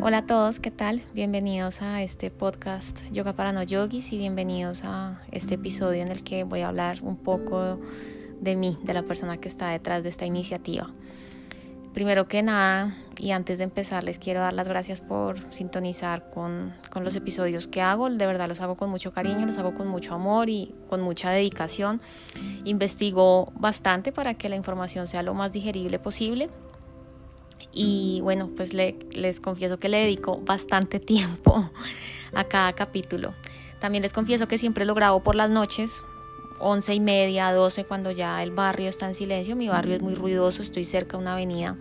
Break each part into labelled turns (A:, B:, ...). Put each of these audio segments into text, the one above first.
A: Hola a todos, ¿qué tal? Bienvenidos a este podcast Yoga para no yogis y bienvenidos a este episodio en el que voy a hablar un poco de mí, de la persona que está detrás de esta iniciativa. Primero que nada, y antes de empezar, les quiero dar las gracias por sintonizar con, con, los episodios que hago. De verdad los hago con mucho cariño, los hago con mucho amor y con mucha dedicación. Investigo bastante para que la información sea lo más digerible posible y bueno, pues les confieso que le dedico bastante tiempo a cada capítulo. También les confieso que siempre lo grabo por las noches, once y media, doce, cuando ya el barrio está en silencio. Mi barrio es muy ruidoso, estoy cerca de una avenida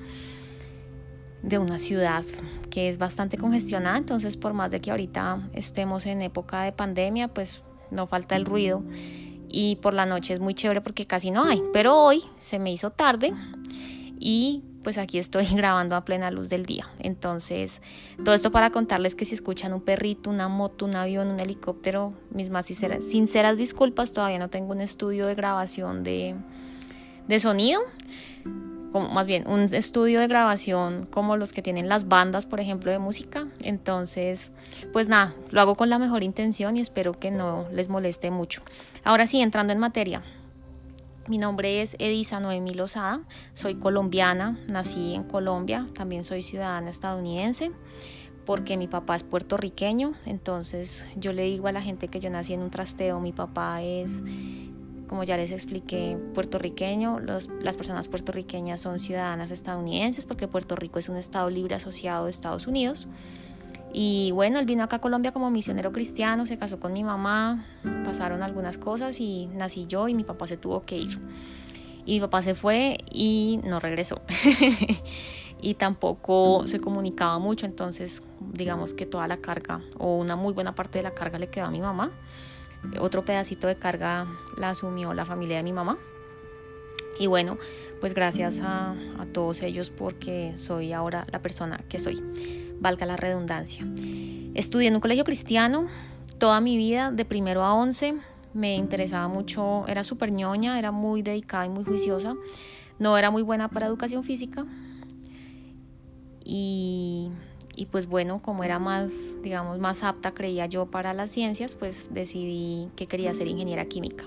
A: de una ciudad que es bastante congestionada, entonces por más de que ahorita estemos en época de pandemia, pues no falta el ruido y por la noche es muy chévere porque casi no hay, pero hoy se me hizo tarde y pues aquí estoy grabando a plena luz del día. Entonces, todo esto para contarles que si escuchan un perrito, una moto, un avión, un helicóptero, mis más sinceras, disculpas, todavía no tengo un estudio de grabación de, de sonido. Como, más bien un estudio de grabación como los que tienen las bandas, por ejemplo, de música. Entonces, pues nada, lo hago con la mejor intención y espero que no les moleste mucho. Ahora sí, entrando en materia, mi nombre es Edisa Noemi Lozada, soy colombiana, nací en Colombia, también soy ciudadana estadounidense porque mi papá es puertorriqueño, entonces yo le digo a la gente que yo nací en un trasteo, mi papá es, como ya les expliqué, puertorriqueño, las personas puertorriqueñas son ciudadanas estadounidenses porque Puerto Rico es un estado libre asociado de Estados Unidos. Y bueno, él vino acá a Colombia como misionero cristiano, se casó con mi mamá, pasaron algunas cosas y nací yo y mi papá se tuvo que ir. Y mi papá se fue y no regresó. y tampoco se comunicaba mucho, entonces digamos que toda la carga o una muy buena parte de la carga le quedó a mi mamá. Otro pedacito de carga la asumió la familia de mi mamá. Y bueno, pues gracias a, a todos ellos porque soy ahora la persona que soy valga la redundancia. Estudié en un colegio cristiano toda mi vida, de primero a once. Me interesaba mucho, era súper ñoña, era muy dedicada y muy juiciosa. No era muy buena para educación física. Y, y pues bueno, como era más, digamos, más apta, creía yo, para las ciencias, pues decidí que quería ser ingeniera química.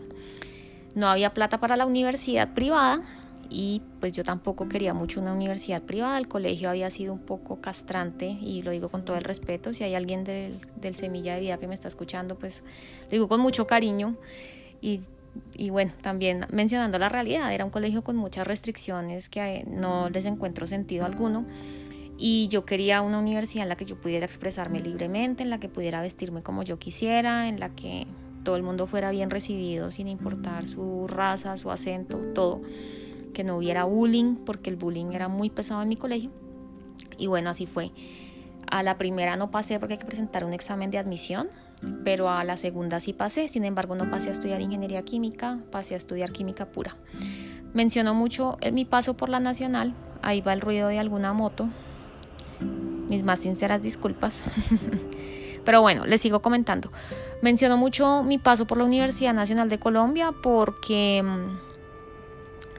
A: No había plata para la universidad privada, y pues yo tampoco quería mucho una universidad privada, el colegio había sido un poco castrante y lo digo con todo el respeto, si hay alguien del, del Semilla de Vida que me está escuchando, pues lo digo con mucho cariño y, y bueno, también mencionando la realidad, era un colegio con muchas restricciones que no les encuentro sentido alguno y yo quería una universidad en la que yo pudiera expresarme libremente, en la que pudiera vestirme como yo quisiera, en la que todo el mundo fuera bien recibido sin importar su raza, su acento, todo que no hubiera bullying, porque el bullying era muy pesado en mi colegio. Y bueno, así fue. A la primera no pasé porque hay que presentar un examen de admisión, pero a la segunda sí pasé. Sin embargo, no pasé a estudiar ingeniería química, pasé a estudiar química pura. Menciono mucho mi paso por la nacional. Ahí va el ruido de alguna moto. Mis más sinceras disculpas. Pero bueno, les sigo comentando. Menciono mucho mi paso por la Universidad Nacional de Colombia porque mm,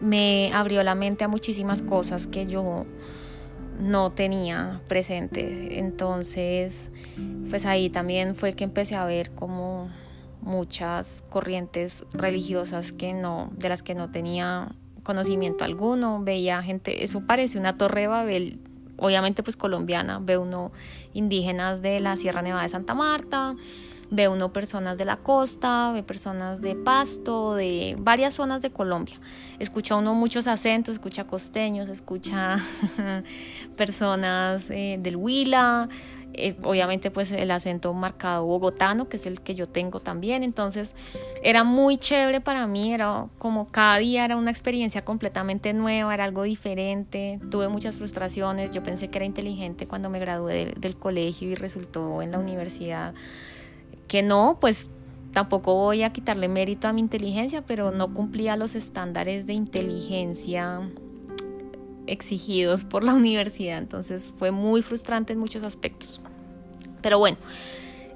A: me abrió la mente a muchísimas cosas que yo no tenía presente. Entonces, pues ahí también fue que empecé a ver como muchas corrientes religiosas que no, de las que no tenía conocimiento alguno. Veía gente, eso parece una torre de Babel, obviamente pues colombiana, ve uno indígenas de la Sierra Nevada de Santa Marta, Ve uno personas de la costa, ve personas de Pasto, de varias zonas de Colombia. Escucha uno muchos acentos, escucha costeños, escucha personas eh, del Huila, eh, obviamente pues el acento marcado bogotano, que es el que yo tengo también. Entonces era muy chévere para mí, era como cada día era una experiencia completamente nueva, era algo diferente. Tuve muchas frustraciones, yo pensé que era inteligente cuando me gradué del colegio y resultó en la universidad que no, pues tampoco voy a quitarle mérito a mi inteligencia, pero no cumplía los estándares de inteligencia exigidos por la universidad, entonces fue muy frustrante en muchos aspectos. Pero bueno,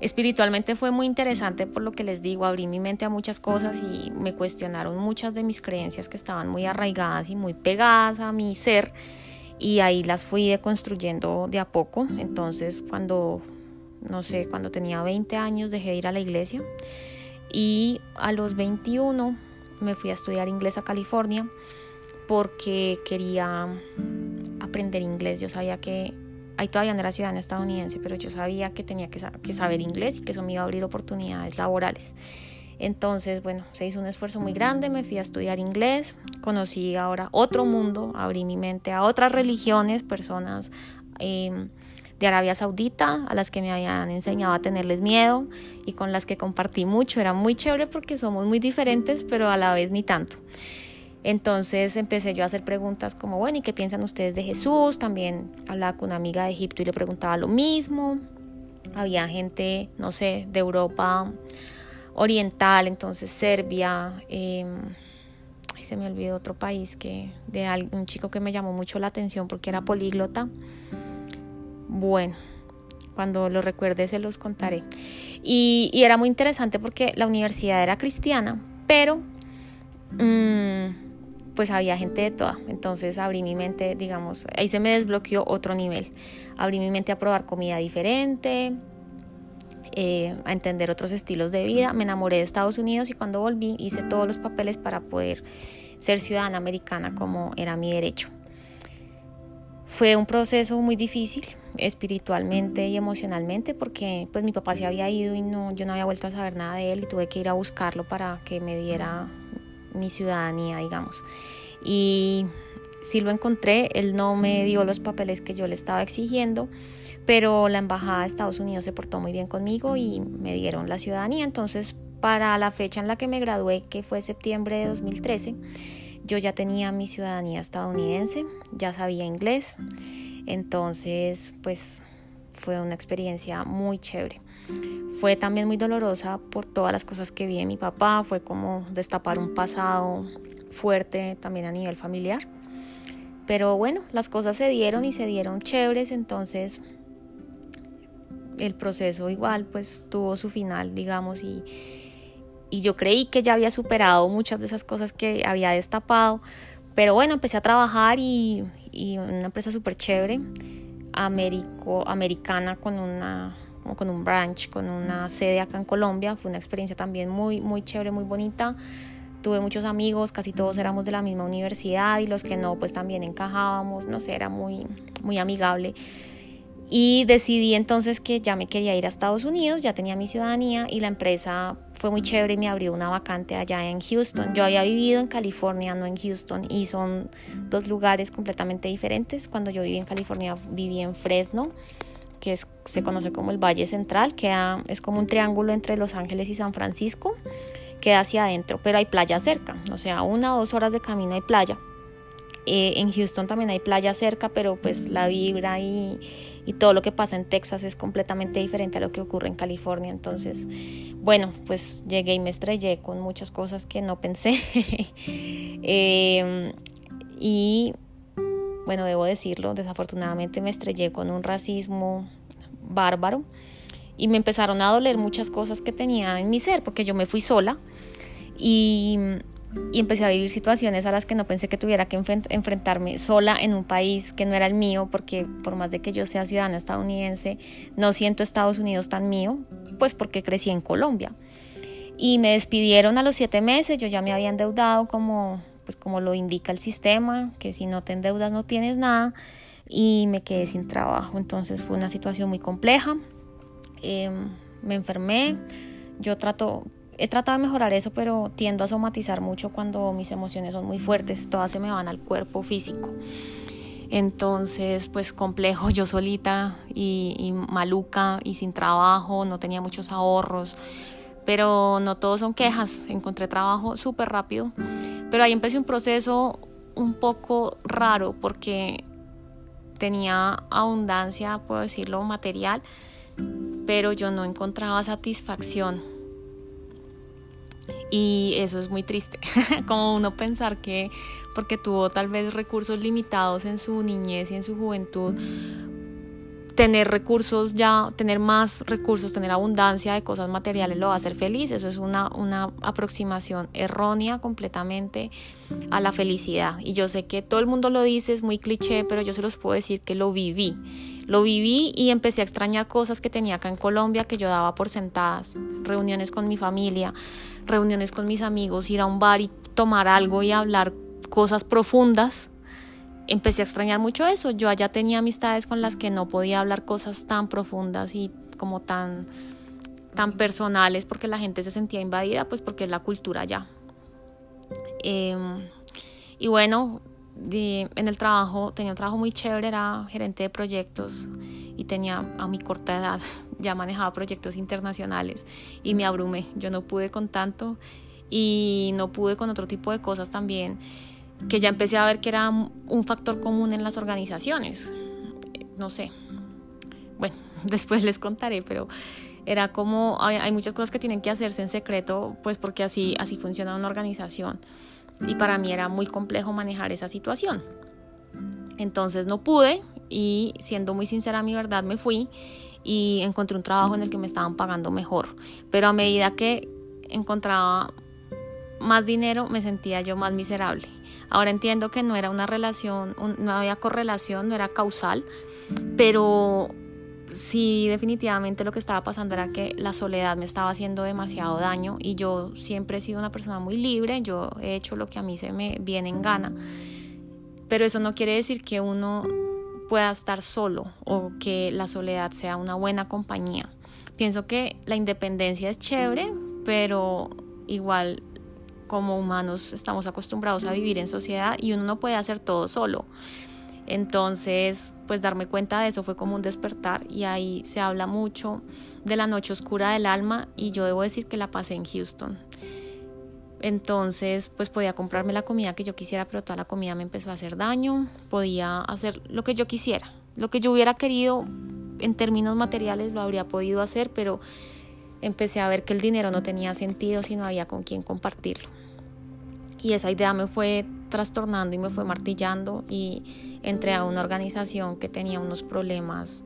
A: espiritualmente fue muy interesante por lo que les digo, abrí mi mente a muchas cosas y me cuestionaron muchas de mis creencias que estaban muy arraigadas y muy pegadas a mi ser y ahí las fui deconstruyendo de a poco. Entonces cuando, no sé, cuando tenía 20 años dejé de ir a la iglesia y a los 21 me fui a estudiar inglés a California porque quería aprender inglés. Yo sabía que ahí todavía no era ciudadana estadounidense, pero yo sabía que tenía que, que saber inglés y que eso me iba a abrir oportunidades laborales. Entonces, bueno, se hizo un esfuerzo muy grande, me fui a estudiar inglés, conocí ahora otro mundo, abrí mi mente a otras religiones, personas em, Arabia Saudita, a las que me habían enseñado a tenerles miedo y con las que compartí mucho. Era muy chévere porque somos muy diferentes, pero a la vez ni tanto. Entonces empecé yo a hacer preguntas como, bueno, ¿y qué piensan ustedes de Jesús? También hablaba con una amiga de Egipto y le preguntaba lo mismo. Había gente, no sé, de Europa oriental, entonces Serbia, eh, se me olvidó otro país que de un chico que me llamó mucho la atención porque era políglota. Bueno, cuando lo recuerde se los contaré. Y, era muy interesante porque la universidad era cristiana, pero mm, pues había gente de toda. Entonces abrí mi mente, digamos, ahí se me desbloqueó otro nivel. Abrí mi mente a probar comida diferente, eh, a entender otros estilos de vida. Me enamoré de Estados Unidos y cuando volví hice todos los papeles para poder ser ciudadana americana como era mi derecho. Fue un proceso muy difícil espiritualmente y emocionalmente porque pues mi papá se había ido y no yo no había vuelto a saber nada de él y tuve que ir a buscarlo para que me diera mi ciudadanía, digamos. Y sí lo encontré, él no me dio los papeles que yo le estaba exigiendo pero la embajada de Estados Unidos se portó muy bien conmigo y me dieron la ciudadanía. Entonces, para la fecha en la que me gradué, que fue septiembre de 2013, yo ya tenía mi ciudadanía estadounidense, ya sabía inglés. Entonces, pues fue una experiencia muy chévere. Fue también muy dolorosa por todas las cosas que vi en mi papá, fue como destapar un pasado fuerte también a nivel familiar. Pero bueno, las cosas se dieron y se dieron chéveres, entonces el proceso igual pues tuvo su final, digamos, y, y yo creí que ya había superado muchas de esas cosas que había destapado, pero bueno, empecé a trabajar y, y una empresa súper chévere, Américo, americana con una como con un branch, con una sede acá en Colombia, fue una experiencia también muy, muy chévere, muy bonita. Tuve muchos amigos, casi todos éramos de la misma universidad y los que no, pues también encajábamos, no sé, era muy, muy amigable. Y decidí entonces que ya me quería ir a Estados Unidos, ya tenía mi ciudadanía y la empresa fue muy chévere y me abrió una vacante allá en Houston. Yo había vivido en California, no en Houston, y son dos lugares completamente diferentes. Cuando yo viví en California viví en Fresno, que se conoce como el Valle Central, que es como un triángulo entre Los Ángeles y San Francisco, queda hacia adentro, pero hay playa cerca, o sea, una o dos horas de camino hay playa. Eh, en Houston también hay playa cerca, pero pues la vibra y y todo lo que pasa en Texas es completamente diferente a lo que ocurre en California. Entonces, bueno, pues llegué y me estrellé con muchas cosas que no pensé. Em, y bueno, debo decirlo, desafortunadamente me estrellé con un racismo bárbaro y me empezaron a doler muchas cosas que tenía en mi ser, porque yo me fui sola y y empecé a vivir situaciones a las que no pensé que tuviera que enfrentarme sola en un país que no era el mío, porque por más de que yo sea ciudadana estadounidense, no siento Estados Unidos tan mío, pues porque crecí en Colombia. Y me despidieron a los siete meses, yo ya me había endeudado como, pues como lo indica el sistema, que si no te endeudas no tienes nada, y me quedé sin trabajo. Entonces fue una situación muy compleja. Em, me enfermé, yo trato, he tratado de mejorar eso, pero tiendo a somatizar mucho cuando mis emociones son muy fuertes, todas se me van al cuerpo físico. Entonces, pues complejo, yo solita y, maluca y sin trabajo, no tenía muchos ahorros, pero no todos son quejas, encontré trabajo súper rápido, pero ahí empecé un proceso un poco raro porque tenía abundancia, puedo decirlo, material, pero yo no encontraba satisfacción y eso es muy triste, como uno pensar que porque tuvo tal vez recursos limitados en su niñez y en su juventud, tener recursos ya, tener más recursos, tener abundancia de cosas materiales lo va a hacer feliz. Eso es una, una aproximación errónea completamente a la felicidad. Y yo sé que todo el mundo lo dice, es muy cliché, pero yo se los puedo decir que lo viví. Lo viví y empecé a extrañar cosas que tenía acá en Colombia que yo daba por sentadas. Reuniones con mi familia, reuniones con mis amigos, ir a un bar y tomar algo y hablar cosas profundas empecé a extrañar mucho eso. Yo allá tenía amistades con las que no podía hablar cosas tan profundas y como tan, tan personales porque la gente se sentía invadida, pues porque es la cultura allá. Em, y bueno, en el trabajo, tenía un trabajo muy chévere, era gerente de proyectos y tenía a mi corta edad, ya manejaba proyectos internacionales y me abrumé. Yo no pude con tanto y no pude con otro tipo de cosas también que ya empecé a ver que era un factor común en las organizaciones. No sé. Bueno, después les contaré, pero era como hay, muchas cosas que tienen que hacerse en secreto, pues porque así así funciona una organización. Y para mí era muy complejo manejar esa situación. Entonces no pude y siendo muy sincera mi verdad me fui y encontré un trabajo en el que me estaban pagando mejor. Pero a medida que encontraba más dinero me sentía yo más miserable. Ahora entiendo que no era una relación, no había correlación, no era causal, pero sí definitivamente lo que estaba pasando era que la soledad me estaba haciendo demasiado daño y yo siempre he sido una persona muy libre, yo he hecho lo que a mí se me viene en gana, pero eso no quiere decir que uno pueda estar solo o que la soledad sea una buena compañía. Pienso que la independencia es chévere, pero igual como humanos estamos acostumbrados a vivir en sociedad y uno no puede hacer todo solo. Entonces, pues darme cuenta de eso fue como un despertar y ahí se habla mucho de la noche oscura del alma y yo debo decir que la pasé en Houston. Entonces, pues podía comprarme la comida que yo quisiera, pero toda la comida me empezó a hacer daño, podía hacer lo que yo quisiera, lo que yo hubiera querido en términos materiales lo habría podido hacer, pero empecé a ver que el dinero no tenía sentido si no había con quién compartirlo. Y esa idea me fue trastornando y me fue martillando y entré a una organización que tenía unos problemas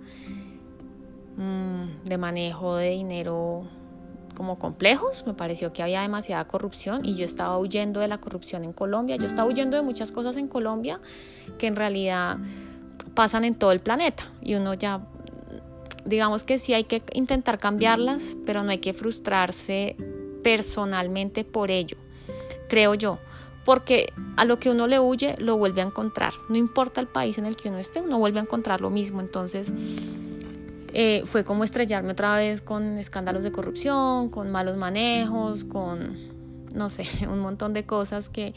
A: mm, de manejo de dinero como complejos, me pareció que había demasiada corrupción y yo estaba huyendo de la corrupción en Colombia, yo estaba huyendo de muchas cosas en Colombia que en realidad pasan en todo el planeta y uno ya digamos que sí hay que intentar cambiarlas, pero no hay que frustrarse personalmente por ello, creo yo, porque a lo que uno le huye lo vuelve a encontrar, no importa el país en el que uno esté, uno vuelve a encontrar lo mismo, entonces eh, fue como estrellarme otra vez con escándalos de corrupción, con malos manejos, con, no sé, un montón de cosas que,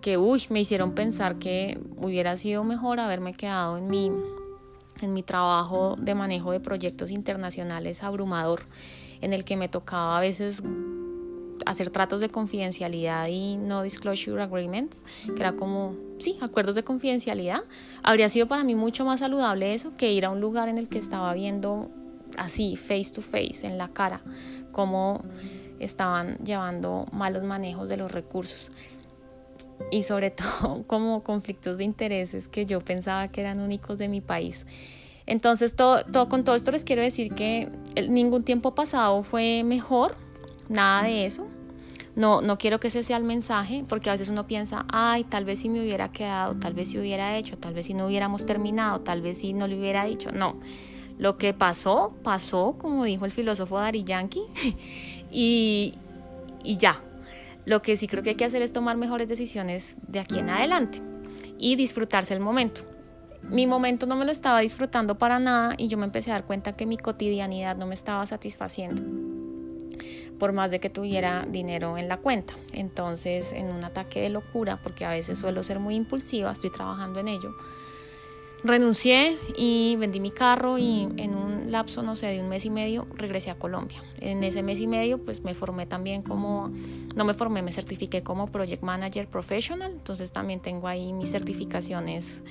A: que uy, me hicieron pensar que hubiera sido mejor haberme quedado en mi en mi trabajo de manejo de proyectos internacionales abrumador, en el que me tocaba a veces hacer tratos de confidencialidad y no disclosure agreements, que era como, sí, acuerdos de confidencialidad, habría sido para mí mucho más saludable eso que ir a un lugar en el que estaba viendo así, face to face, en la cara, cómo estaban llevando malos manejos de los recursos y sobre todo como conflictos de intereses que yo pensaba que eran únicos de mi país. Entonces, todo, todo, con todo esto les quiero decir que ningún tiempo pasado fue mejor, nada de eso. No, no quiero que ese sea el mensaje, porque a veces uno piensa, ay, tal vez si me hubiera quedado, tal vez si hubiera hecho, tal vez si no hubiéramos terminado, tal vez si no le hubiera dicho. No, lo que pasó, pasó, como dijo el filósofo Dari Yankee, y, y ya, lo que sí creo que hay que hacer es tomar mejores decisiones de aquí en adelante y disfrutarse el momento. Mi momento no me lo estaba disfrutando para nada y yo me empecé a dar cuenta que mi cotidianidad no me estaba satisfaciendo por más de que tuviera dinero en la cuenta. Entonces, en un ataque de locura, porque a veces suelo ser muy impulsiva, estoy trabajando en ello, renuncié y vendí mi carro y en un lapso, no sé, de un mes y medio regresé a Colombia. En ese mes y medio pues me formé también como, no me formé, me certifiqué como Project Manager Professional, entonces también tengo ahí mis certificaciones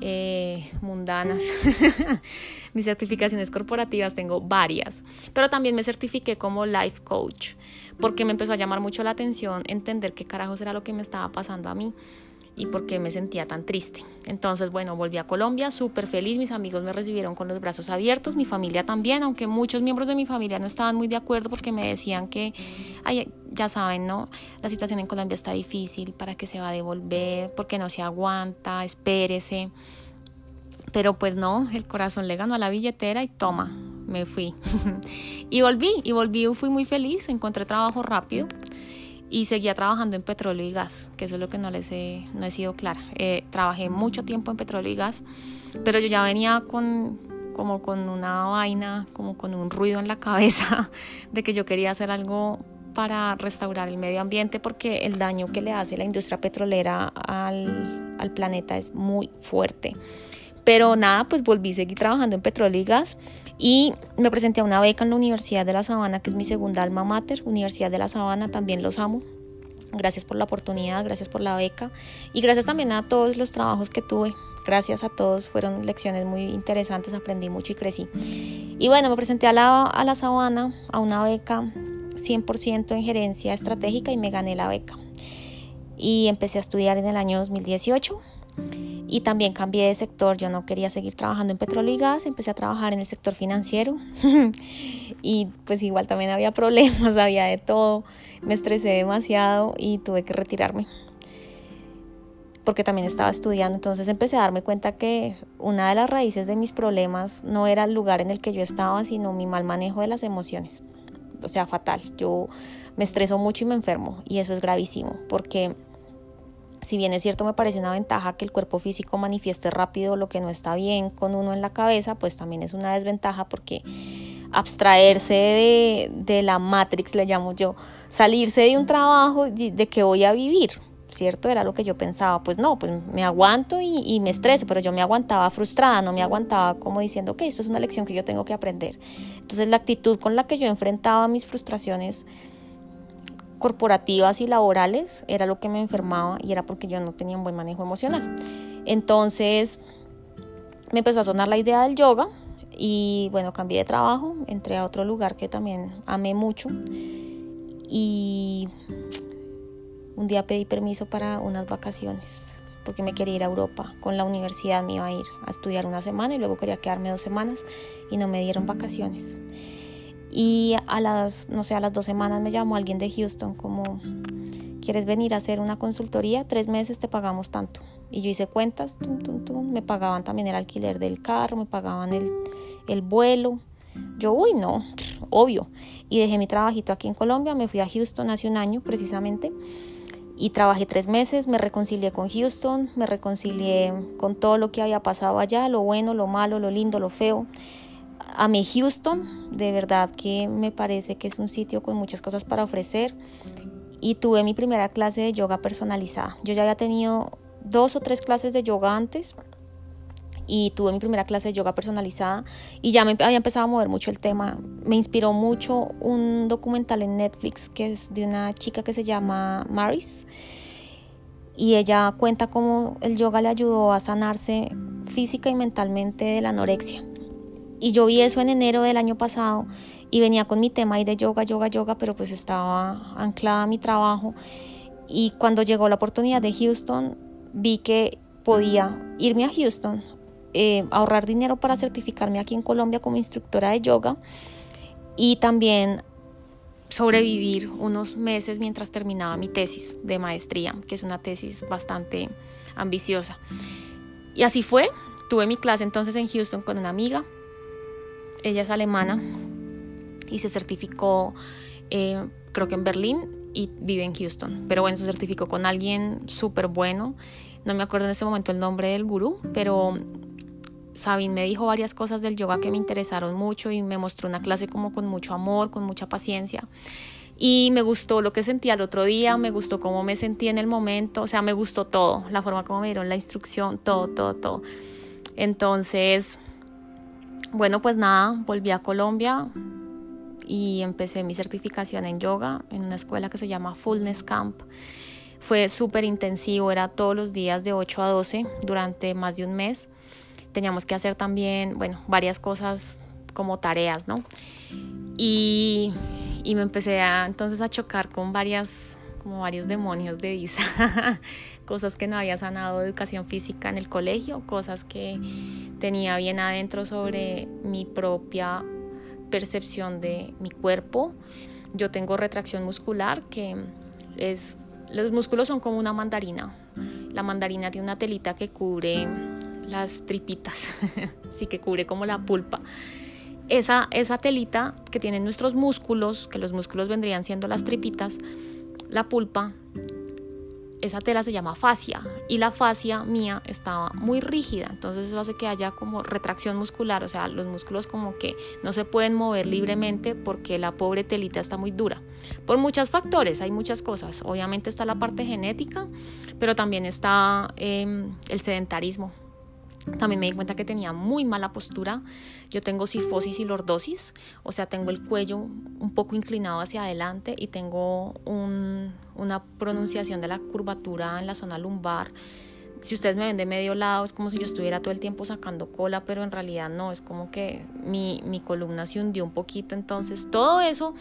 A: eh, mundanas, mis certificaciones corporativas, tengo varias, pero también me certifiqué como Life Coach porque me empezó a llamar mucho la atención entender qué carajos era lo que me estaba pasando a mí y por qué me sentía tan triste. Entonces, bueno, volví a Colombia súper feliz, mis amigos me recibieron con los brazos abiertos, mi familia también, aunque muchos miembros de mi familia no estaban muy de acuerdo porque me decían que, ya saben, ¿no? La situación en Colombia está difícil, ¿para qué se va a devolver? porque no se aguanta? Espérese. Pero pues no, el corazón le ganó a la billetera y toma, me fui. y volví, y volví, fui muy feliz, encontré trabajo rápido y seguía trabajando en petróleo y gas, que eso es lo que no les he, no he sido clara. Eh, trabajé mucho tiempo en petróleo y gas, pero yo ya venía con como con una vaina, como con un ruido en la cabeza de que yo quería hacer algo para restaurar el medio ambiente porque el daño que le hace la industria petrolera al, al planeta es muy fuerte. Pero nada, pues volví a seguir trabajando en petróleo y gas y me presenté a una beca en la Universidad de La Sabana, que es mi segunda alma mater, Universidad de La Sabana, también los amo. Gracias por la oportunidad, gracias por la beca y gracias también a todos los trabajos que tuve. Gracias a todos, fueron lecciones muy interesantes, aprendí mucho y crecí. Y bueno, me presenté a la, a la Sabana, a una beca 100% en gerencia estratégica y me gané la beca. Y empecé a estudiar en el año 2018 y también cambié de sector, yo no quería seguir trabajando en petróleo y gas, empecé a trabajar en el sector financiero. Y pues igual también había problemas, había de todo, me estresé demasiado y tuve que retirarme porque también estaba estudiando, entonces empecé a darme cuenta que una de las raíces de mis problemas no era el lugar en el que yo estaba, sino mi mal manejo de las emociones, o sea, fatal, yo me estreso mucho y me enfermo y eso es gravísimo porque si bien es cierto me parece una ventaja que el cuerpo físico manifieste rápido lo que no está bien con uno en la cabeza, pues también es una desventaja porque abstraerse de, de la Matrix, le llamo yo, salirse de un trabajo de, que voy a vivir, ¿cierto? Era lo que yo pensaba, pues no, pues me aguanto y, y, me estreso, pero yo me aguantaba frustrada, no me aguantaba como diciendo, que esto es una lección que yo tengo que aprender. Entonces la actitud con la que yo enfrentaba mis frustraciones corporativas y laborales era lo que me enfermaba y era porque yo no tenía un buen manejo emocional. Entonces me empezó a sonar la idea del yoga y bueno, cambié de trabajo, entré a otro lugar que también amé mucho y un día pedí permiso para unas vacaciones porque me quería ir a Europa con la universidad, me iba a ir a estudiar una semana y luego quería quedarme dos semanas y no me dieron vacaciones. Y a las, no sé, a las dos semanas me llamó alguien de Houston como, ¿quieres venir a hacer una consultoría? Tres meses te pagamos tanto. Y yo hice cuentas, me pagaban también el alquiler del carro, me pagaban el, el vuelo. Yo, uy, no, obvio. Y dejé mi trabajito aquí en Colombia, me fui a Houston hace un año precisamente y trabajé tres meses, me reconcilié con Houston, me reconcilié con todo lo que había pasado allá, lo bueno, lo malo, lo lindo, lo feo amé Houston, de verdad que me parece que es un sitio con muchas cosas para ofrecer y tuve mi primera clase de yoga personalizada. Yo ya había tenido dos o tres clases de yoga antes y tuve mi primera clase de yoga personalizada y ya me había empezado a mover mucho el tema. Me inspiró mucho un documental en Netflix que es de una chica que se llama Maris y ella cuenta cómo el yoga le ayudó a sanarse física y mentalmente de la anorexia. Y yo vi eso en enero del año pasado y venía con mi tema ahí de yoga, yoga, yoga, pero pues estaba anclada a mi trabajo. Y cuando llegó la oportunidad de Houston, vi que podía irme a Houston, eh, ahorrar dinero para certificarme aquí en Colombia como instructora de yoga y también sobrevivir unos meses mientras terminaba mi tesis de maestría, que es una tesis bastante ambiciosa. Y así fue, tuve mi clase entonces en Houston con una amiga, ella es alemana y se certificó, eh, creo que en Berlín y vive en Houston. Pero bueno, se certificó con alguien súper bueno. No me acuerdo en ese momento el nombre del gurú, pero Sabine me dijo varias cosas del yoga que me interesaron mucho y me mostró una clase como con mucho amor, con mucha paciencia. Y me gustó lo que sentí al otro día, me gustó cómo me sentí en el momento, o sea, me gustó todo, la forma como me dieron la instrucción, todo, todo, todo. Entonces, bueno, pues nada, volví a Colombia y empecé mi certificación en yoga en una escuela que se llama Fullness Camp. Fue súper intensivo, era todos los días de 8 a 12 durante más de un mes. Teníamos que hacer también, bueno, varias cosas como tareas, ¿no? Y, y me empecé entonces a chocar con varias como varios demonios de Isa, cosas que no había sanado educación física en el colegio, cosas que tenía bien adentro sobre mi propia percepción de mi cuerpo. Yo tengo retracción muscular, que es, los músculos son como una mandarina. La mandarina tiene una telita que cubre las tripitas, sí que cubre como la pulpa. Esa, esa telita que tienen nuestros músculos, que los músculos vendrían siendo las tripitas, la pulpa, esa tela se llama fascia y la fascia mía estaba muy rígida, entonces eso hace que haya como retracción muscular, o sea, los músculos como que no se pueden mover libremente porque la pobre telita está muy dura. Por muchos factores, hay muchas cosas. Obviamente está la parte genética, pero también está em, el sedentarismo. También me di cuenta que tenía muy mala postura. Yo tengo sifosis y lordosis, o sea, tengo el cuello un poco inclinado hacia adelante y tengo una pronunciación de la curvatura en la zona lumbar. Si ustedes me ven de medio lado, es como si yo estuviera todo el tiempo sacando cola, pero en realidad no, es como que mi, mi columna se hundió un poquito. Entonces, todo eso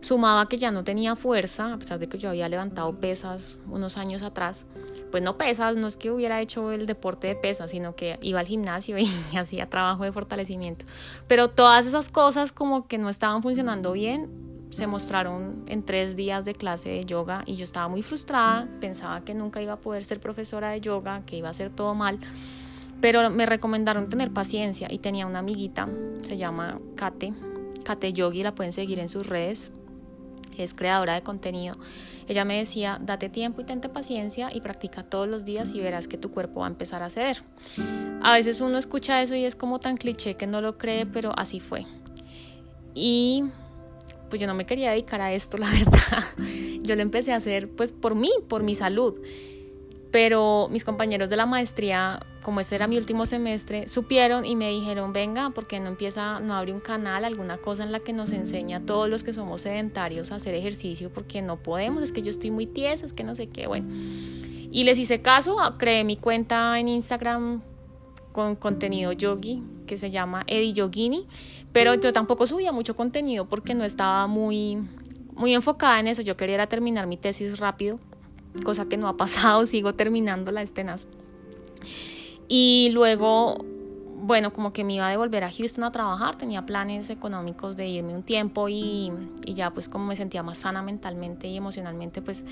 A: Sumaba que ya no tenía fuerza, a pesar de que yo había levantado pesas unos años atrás. Pues no pesas, no es que hubiera hecho el deporte de pesas, sino que iba al gimnasio y hacía trabajo de fortalecimiento. Pero todas esas cosas como que no estaban funcionando bien, se mostraron en tres días de clase de yoga y yo estaba muy frustrada, pensaba que nunca iba a poder ser profesora de yoga, que iba a hacer todo mal, pero me recomendaron tener paciencia y tenía una amiguita, se llama Kate, Kate Yogi, la pueden seguir en sus redes, es creadora de contenido, ella me decía, date tiempo y tente paciencia y practica todos los días y verás que tu cuerpo va a empezar a ceder. A veces uno escucha eso y es como tan cliché que no lo cree, pero así fue. Y pues yo no me quería dedicar a esto, la verdad. Yo lo empecé a hacer pues por mí, por mi salud. Pero mis compañeros de la maestría, como ese era mi último semestre, supieron y me dijeron, venga, porque no empieza, no abre un canal, alguna cosa en la que nos enseña a todos los que somos sedentarios a hacer ejercicio, porque no podemos, es que yo estoy muy tieso, es que no sé qué, bueno. Y les hice caso, creé mi cuenta en Instagram con contenido yogi que se llama Eddie Yogini, pero yo tampoco subía mucho contenido porque no estaba muy, muy enfocada en eso, yo quería terminar mi tesis rápido cosa que no ha pasado, sigo terminando la escenas. Y luego, bueno, como que me iba a devolver a Houston a trabajar, tenía planes económicos de irme un tiempo y, y ya pues como me sentía más sana mentalmente y emocionalmente, pues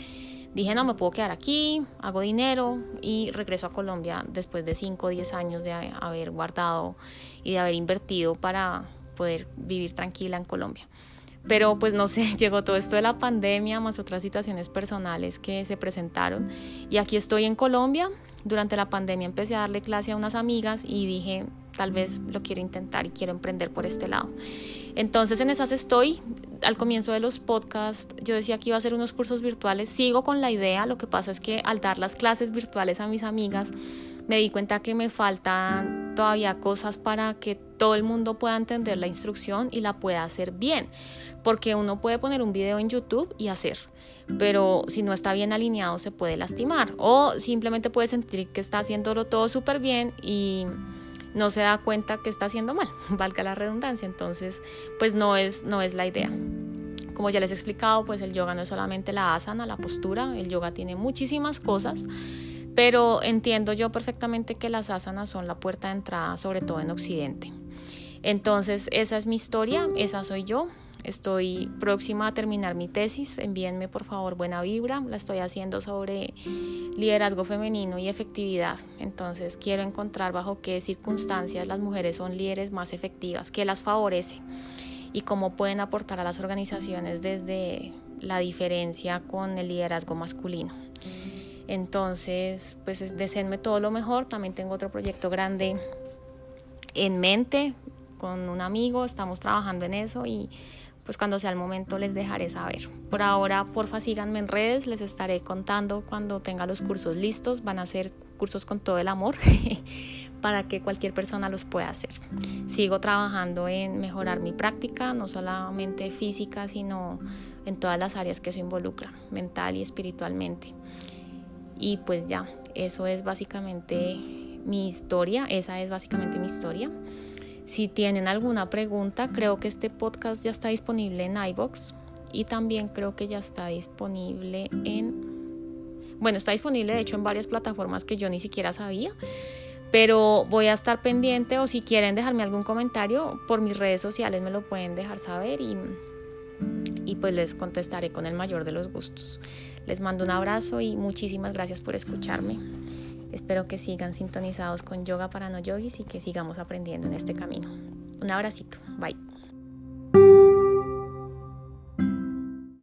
A: dije, no, me puedo quedar aquí, hago dinero y regreso a Colombia después de 5 o 10 años de haber guardado y de haber invertido para poder vivir tranquila en Colombia. Pero pues no sé, llegó todo esto de la pandemia, más otras situaciones personales que se presentaron. Y aquí estoy en Colombia. Durante la pandemia empecé a darle clase a unas amigas y dije, tal vez lo quiero intentar y quiero emprender por este lado. Entonces en esas estoy. Al comienzo de los podcasts yo decía que iba a hacer unos cursos virtuales. Sigo con la idea. Lo que pasa es que al dar las clases virtuales a mis amigas, me di cuenta que me faltan todavía cosas para que todo el mundo pueda entender la instrucción y la pueda hacer bien. Porque uno puede poner un video en YouTube y hacer, pero si no está bien alineado se puede lastimar o simplemente puede sentir que está haciéndolo todo súper bien y no se da cuenta que está haciendo mal, valga la redundancia. Entonces, pues no es, no es la idea. Como ya les he explicado, pues el yoga no es solamente la asana, la postura, el yoga tiene muchísimas cosas pero entiendo yo perfectamente que las asanas son la puerta de entrada, sobre todo en Occidente. Entonces, esa es mi historia, esa soy yo. Estoy próxima a terminar mi tesis. Envíenme por favor buena vibra. La estoy haciendo sobre liderazgo femenino y efectividad. Entonces quiero encontrar bajo qué circunstancias las mujeres son líderes más efectivas, qué las favorece y cómo pueden aportar a las organizaciones desde la diferencia con el liderazgo masculino. Entonces, pues deseenme todo lo mejor. También tengo otro proyecto grande en mente con un amigo, estamos trabajando en eso y pues cuando sea el momento les dejaré saber. Por ahora, porfa, síganme en redes, les estaré contando cuando tenga los cursos listos. Van a ser cursos con todo el amor para que cualquier persona los pueda hacer. Sigo trabajando en mejorar mi práctica, no solamente física, sino en todas las áreas que eso involucra, mental y espiritualmente. Y pues ya, eso es básicamente mi historia, esa es básicamente mi historia. Si tienen alguna pregunta, creo que este podcast ya está disponible en iBox. y también creo que ya está disponible en... Bueno, está disponible de hecho en varias plataformas que yo ni siquiera sabía, pero voy a estar pendiente o si quieren dejarme algún comentario por mis redes sociales me lo pueden dejar saber y, pues les contestaré con el mayor de los gustos. Les mando un abrazo y muchísimas gracias por escucharme. Espero que sigan sintonizados con Yoga para no yogis y que sigamos aprendiendo en este camino. Un abracito. Bye.